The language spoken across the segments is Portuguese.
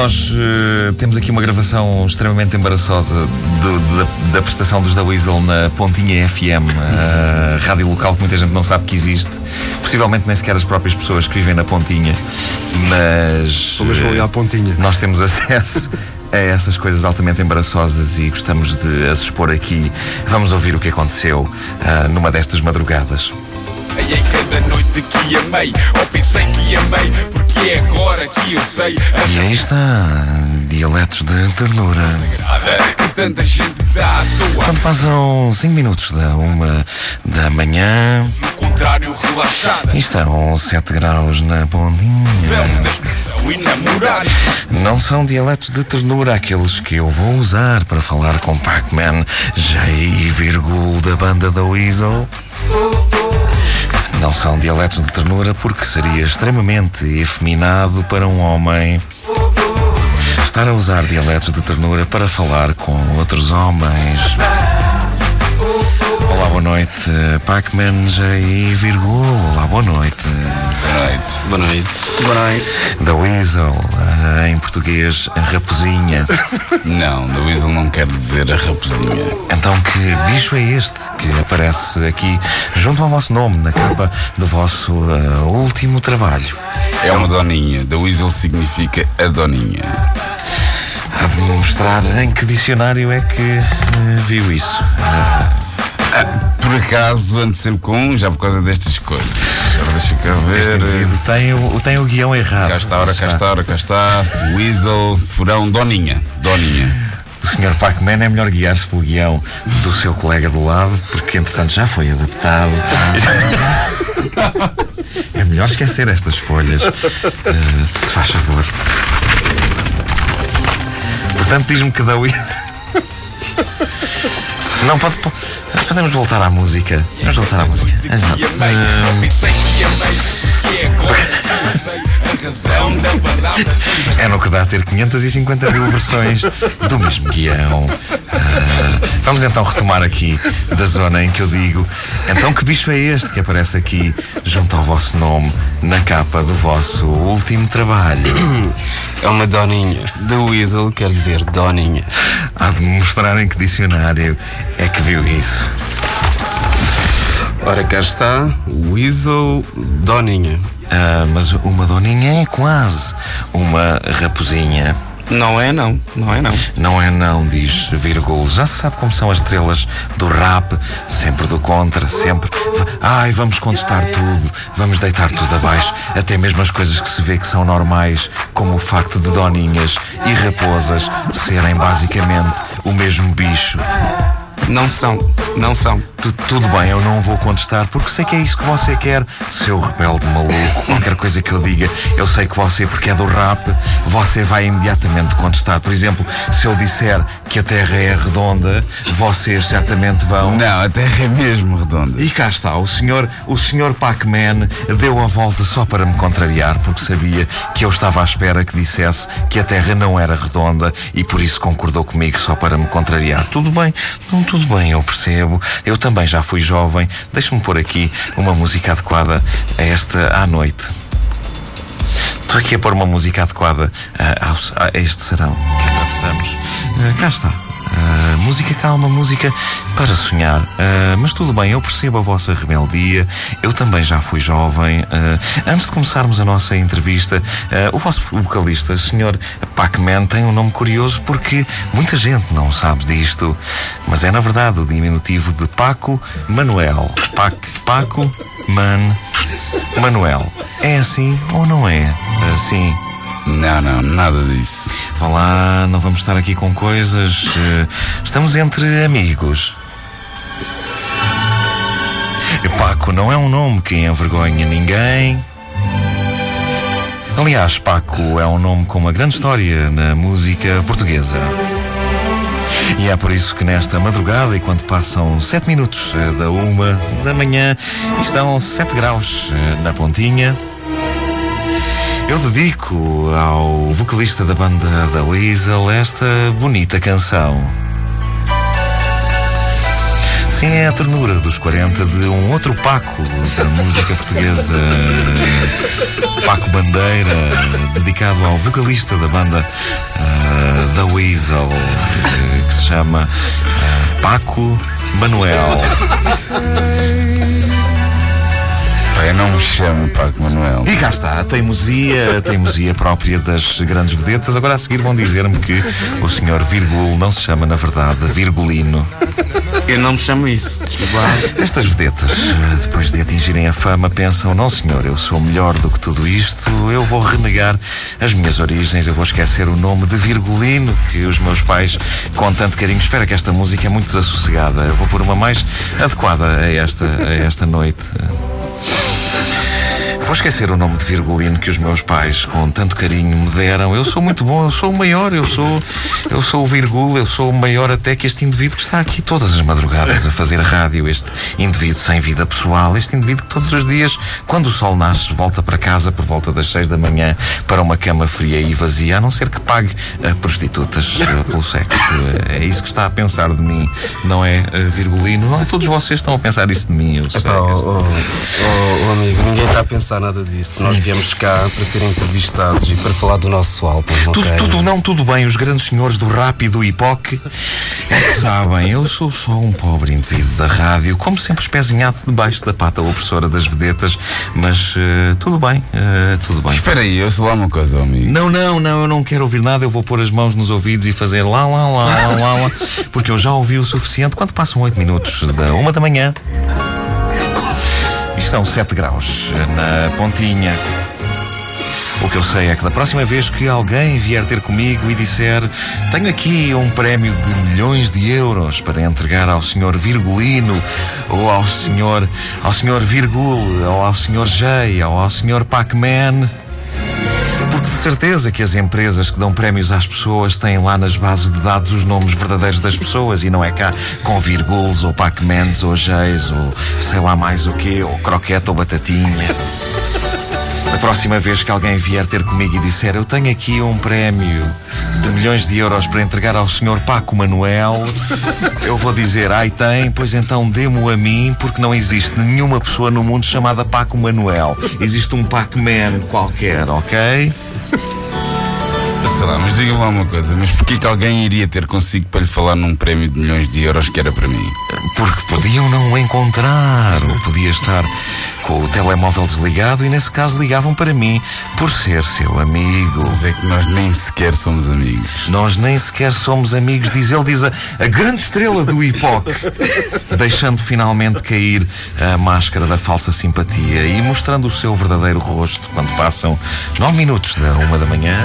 nós uh, temos aqui uma gravação extremamente embaraçosa do, da, da, prestação dos da Weasel na Pontinha FM, a rádio local que muita gente não sabe que existe. Possivelmente nem sequer as próprias pessoas que vivem na Pontinha, mas. Vão ali à Pontinha. Nós temos acesso a essas coisas altamente embaraçosas e gostamos de as expor aqui. Vamos ouvir o que aconteceu uh, numa destas madrugadas. Em cada noite que amei, ou pensei que amei, porque é agora que eu sei. E aí está, dialetos de ternura. Que tanta gente dá à toa. Quando passam 5 minutos da uma da manhã. No contrário, relaxada. E estão 7 graus na pontinha. Não são dialetos de ternura aqueles que eu vou usar para falar com Pac-Man, J e Virgul da banda da Weasel. Não são dialetos de ternura porque seria extremamente efeminado para um homem estar a usar dialetos de ternura para falar com outros homens. Olá, boa noite, Pac-Man e Virgul. Olá, boa noite. Boa noite. Boa noite. Boa noite. Da Weasel, uh, em português, a raposinha. Não, da Weasel não quer dizer a raposinha. Então, que bicho é este que aparece aqui junto ao vosso nome, na capa do vosso uh, último trabalho? É uma doninha. Da Weasel significa a doninha. Há de mostrar em que dicionário é que uh, viu isso. Ah, por acaso ando sempre com um, já por causa destas coisas. Agora deixa cá ver. Tem o, tem o guião errado. Cá está, ora, cá está, ora, cá está. Weasel, furão, Doninha. Doninha. O Sr. Pac-Man é melhor guiar-se pelo guião do seu colega do lado, porque entretanto já foi adaptado. é melhor esquecer estas folhas. Uh, se faz favor. Portanto, diz-me que da Weasel. Não, pode. Podemos voltar à música. Vamos voltar à música. Exato. É no que dá a ter 550 mil versões do mesmo guião. Uh, vamos então retomar aqui da zona em que eu digo: então que bicho é este que aparece aqui junto ao vosso nome na capa do vosso último trabalho? É uma doninha. The Weasel quer dizer doninha. Há de mostrar em que dicionário é que viu isso. Ora, cá está, Weasel Doninha. Ah, mas uma doninha é quase uma raposinha. Não é não, não é não. Não é não, diz Virgul. Já se sabe como são as estrelas do rap, sempre do contra, sempre. Ai, vamos contestar tudo, vamos deitar tudo abaixo, até mesmo as coisas que se vê que são normais, como o facto de doninhas e raposas serem basicamente o mesmo bicho. Não são, não são. Tu, tudo bem, eu não vou contestar porque sei que é isso que você quer, seu rebelde maluco. Qualquer coisa que eu diga, eu sei que você, porque é do rap, você vai imediatamente contestar. Por exemplo, se eu disser que a Terra é redonda, vocês certamente vão. Não, a Terra é mesmo redonda. E cá está, o senhor, o senhor Pac-Man deu a volta só para me contrariar, porque sabia que eu estava à espera que dissesse que a Terra não era redonda e por isso concordou comigo só para me contrariar. Tudo bem, não tudo bem, eu percebo. Eu também já fui jovem. Deixa-me pôr aqui uma música adequada a esta à noite. Estou aqui a pôr uma música adequada a, a, a este serão que atravessamos. Uh, cá está. Uh, música calma, música para sonhar. Uh, mas tudo bem, eu percebo a vossa rebeldia. Eu também já fui jovem. Uh, antes de começarmos a nossa entrevista, o vosso vocalista, Sr. Pac-Man, tem um nome curioso porque muita gente não sabe disto. Mas é na verdade o diminutivo de Paco Manuel. Pac, Paco Man Manuel. É assim ou não é? Assim. Não, não, nada disso. Vá lá, não vamos estar aqui com coisas. Eh, estamos entre amigos. Paco não é um nome que envergonha ninguém. Aliás, Paco é um nome com uma grande história na música portuguesa. E é por isso que nesta madrugada, enquanto passam sete minutos eh, da uma da manhã, estão sete graus eh, na pontinha, eu dedico ao vocalista da banda da Weasel esta bonita canção. Sim, é a ternura dos 40 de um outro Paco da música portuguesa, Paco Bandeira, dedicado ao vocalista da banda uh, The Weasel, uh, que se chama uh, Paco Manuel. Eu não me chamo Paco Manuel. E cá está, a teimosia, a teimosia própria das grandes vedetas. Agora a seguir vão dizer-me que o senhor Virgul não se chama, na verdade, Virgulino. Eu não me chamo isso. Desculpa. Estas vedetas, depois de atingirem a fama, pensam: não, senhor, eu sou melhor do que tudo isto, eu vou renegar as minhas origens, eu vou esquecer o nome de Virgulino que os meus pais, com tanto carinho, espera que esta música é muito desassossegada. Eu vou pôr uma mais adequada a esta, a esta noite. Vou esquecer o nome de Virgulino que os meus pais, com tanto carinho, me deram. Eu sou muito bom, eu sou o maior, eu sou, eu sou o Virgul, eu sou o maior até que este indivíduo que está aqui todas as madrugadas a fazer rádio, este indivíduo sem vida pessoal, este indivíduo que todos os dias, quando o sol nasce, volta para casa por volta das seis da manhã para uma cama fria e vazia, a não ser que pague a prostitutas uh, pelo sexo. Uh, é isso que está a pensar de mim, não é, uh, Virgulino? Não, todos vocês estão a pensar isso de mim, eu sei. Epá, oh, oh, oh, amigo, ninguém está a pensar nada disso. Nós viemos cá para ser entrevistados e para falar do nosso álbum. Tudo, ok? tudo, não, tudo bem. Os grandes senhores do rap e do hip hop é que sabem. Eu sou só um pobre indivíduo da rádio, como sempre espezinhado debaixo da pata opressora das vedetas. Mas eh, tudo bem, eh, tudo bem. Espera aí, eu sou lá uma coisa, amigo. Não, não, não, eu não quero ouvir nada. Eu vou pôr as mãos nos ouvidos e fazer lá, lá, lá, lá, lá, lá porque eu já ouvi o suficiente. Quando passam 8 minutos da uma da manhã, estão 7 graus na pontinha. O que eu sei é que da próxima vez que alguém vier ter comigo e disser tenho aqui um prémio de milhões de euros para entregar ao senhor Virgulino ou ao senhor ao senhor Virgul ou ao senhor J ou ao senhor Pac-Man porque de certeza que as empresas que dão prémios às pessoas têm lá nas bases de dados os nomes verdadeiros das pessoas e não é cá com virguls ou Pac-Mans ou J's ou sei lá mais o quê, ou croquete ou batatinha. Próxima vez que alguém vier ter comigo e disser eu tenho aqui um prémio de milhões de euros para entregar ao senhor Paco Manuel, eu vou dizer, ai tem, pois então dê-mo a mim, porque não existe nenhuma pessoa no mundo chamada Paco Manuel. Existe um Pac-Man qualquer, ok? Sei lá, mas diga-me lá uma coisa, mas porquê que alguém iria ter consigo para lhe falar num prémio de milhões de euros que era para mim? Porque podiam não o encontrar, ou podia estar com o telemóvel desligado e nesse caso ligavam para mim por ser seu amigo. Mas é que nós nem sequer somos amigos. Nós nem sequer somos amigos, diz ele, diz a, a grande estrela do hip hop, deixando finalmente cair a máscara da falsa simpatia e mostrando o seu verdadeiro rosto quando passam nove minutos da uma da manhã.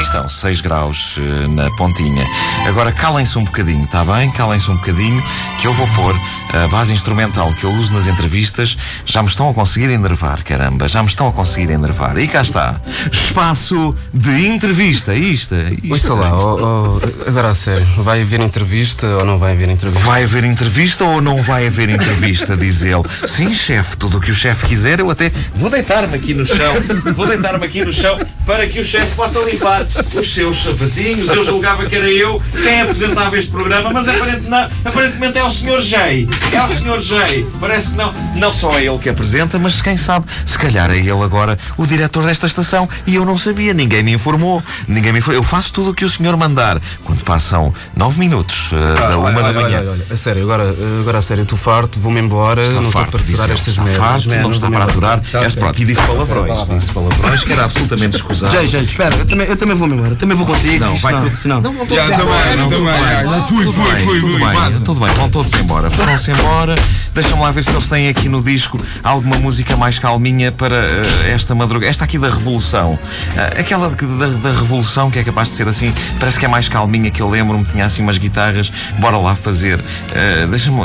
Estão 6 graus eh, na pontinha. Agora calem-se um bocadinho, está bem? Calem-se um bocadinho, que eu vou pôr a base instrumental que eu uso nas entrevistas. Já me estão a conseguir enervar, caramba, já me estão a conseguir enervar. E cá está. Espaço de entrevista. Isto, isto. Ouça lá, oh, oh, agora a sério, vai haver entrevista ou não vai haver entrevista? Vai haver entrevista ou não vai haver entrevista? Diz ele. Sim, chefe, tudo o que o chefe quiser, eu até vou deitar-me aqui no chão. Vou deitar-me aqui no chão para que o chefe possa limpar os seus sapatinhos. Eu julgava que era eu quem apresentava este programa, mas aparentemente, não, aparentemente é o Sr. J. É o Sr. J. Parece que não. Não só é ele que apresenta, mas quem sabe, se calhar é ele agora o diretor desta estação e eu não sabia, ninguém me informou. Ninguém me informou. Eu faço tudo o que o senhor mandar. Quando passam nove minutos uh, Ah, da uma olha, da olha, manhã. olha, olha, a sério, agora, agora a sério, estou farto, vou-me embora, Está não estou farto, para diz aturar estas merdas. farto, man, não está para aturar. Tá, pronto, e disse palavrões. Disse palavrões que era absolutamente escusado. Gente, gente, espera, eu também, eu também vou-me embora, também vou contigo. Não, vai não, senão- Não vão todos embora. não. Fui, fui, fui, tudo fui, bem. Tudo bem, vão todos embora. Foram-se embora. Deixa-me lá ver se eles têm aqui no disco alguma música mais calminha para eh, esta madrugada. Esta aqui da Revolução. Eh, aquela de- da, da Revolução que é capaz de ser assim, parece que é mais calminha que eu lembro-me, tinha assim umas guitarras. Bora lá fazer. Eh, Deixa-me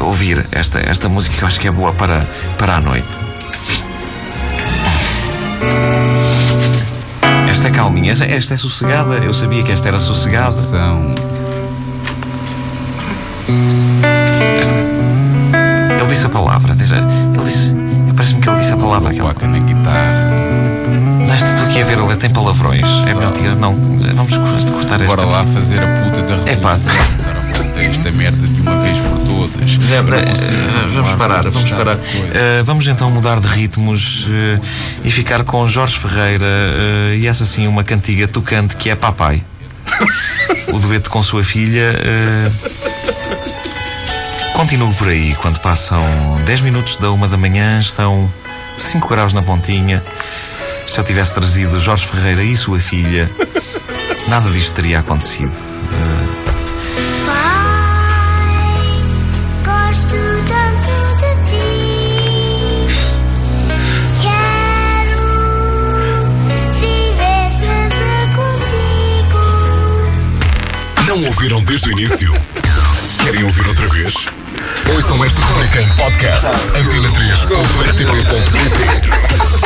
ouvir esta, esta música que eu acho que é boa para, para a noite. Esta é calminha, esta, esta é sossegada. Eu sabia que esta era sossegada. São. Palavra. Ele disse. Parece-me que ele disse a palavra. Aquela na guitarra. Nesta estou aqui a ver, ele tem palavrões. É melhor tirar. Não, vamos cortar esta. Bora lá fazer a puta da É pá. revolução. A volta esta, merda de uma vez por todas. É, é, é, vamos parar, vamos parar. Eh, vamos então mudar de ritmos eh, e ficar com Jorge Ferreira eh, e essa sim uma cantiga tocante que é Papai. o dueto com sua filha. Continuo por aí. Quando passam 10 minutos da uma da manhã, estão 5 graus na pontinha. Se eu tivesse trazido Jorge Ferreira e sua filha, nada disto teria acontecido. Pai, gosto tanto de ti. Quero viver sempre contigo. Não ouviram desde o início? Em podcast. Antena3.rtp.pt